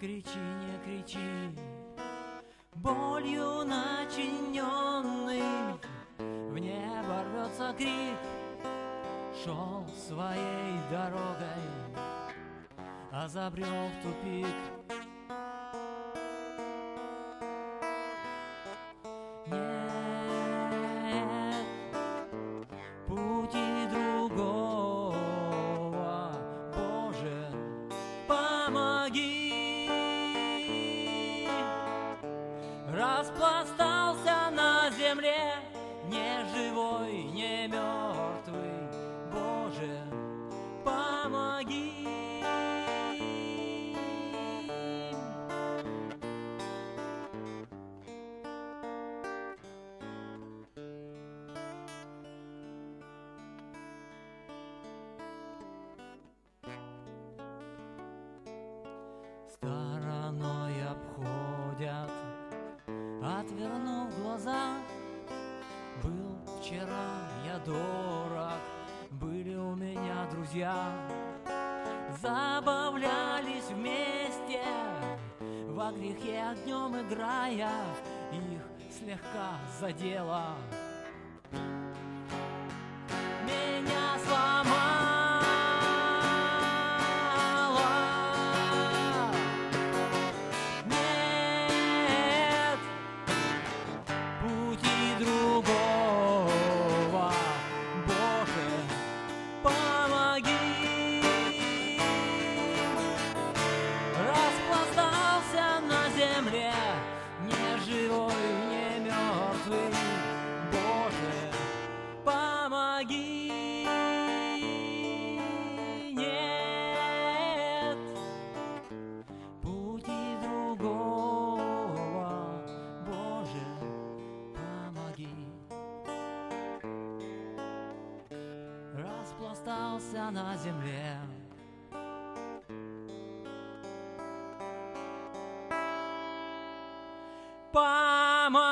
кричи, не кричи, болью начиненный, в небо рвется крик, шел своей дорогой, а забрел в тупик. Rasplasta вчера я дорог, были у меня друзья. Забавлялись вместе, во грехе днем играя, их слегка задело. остался на земле. Помоги!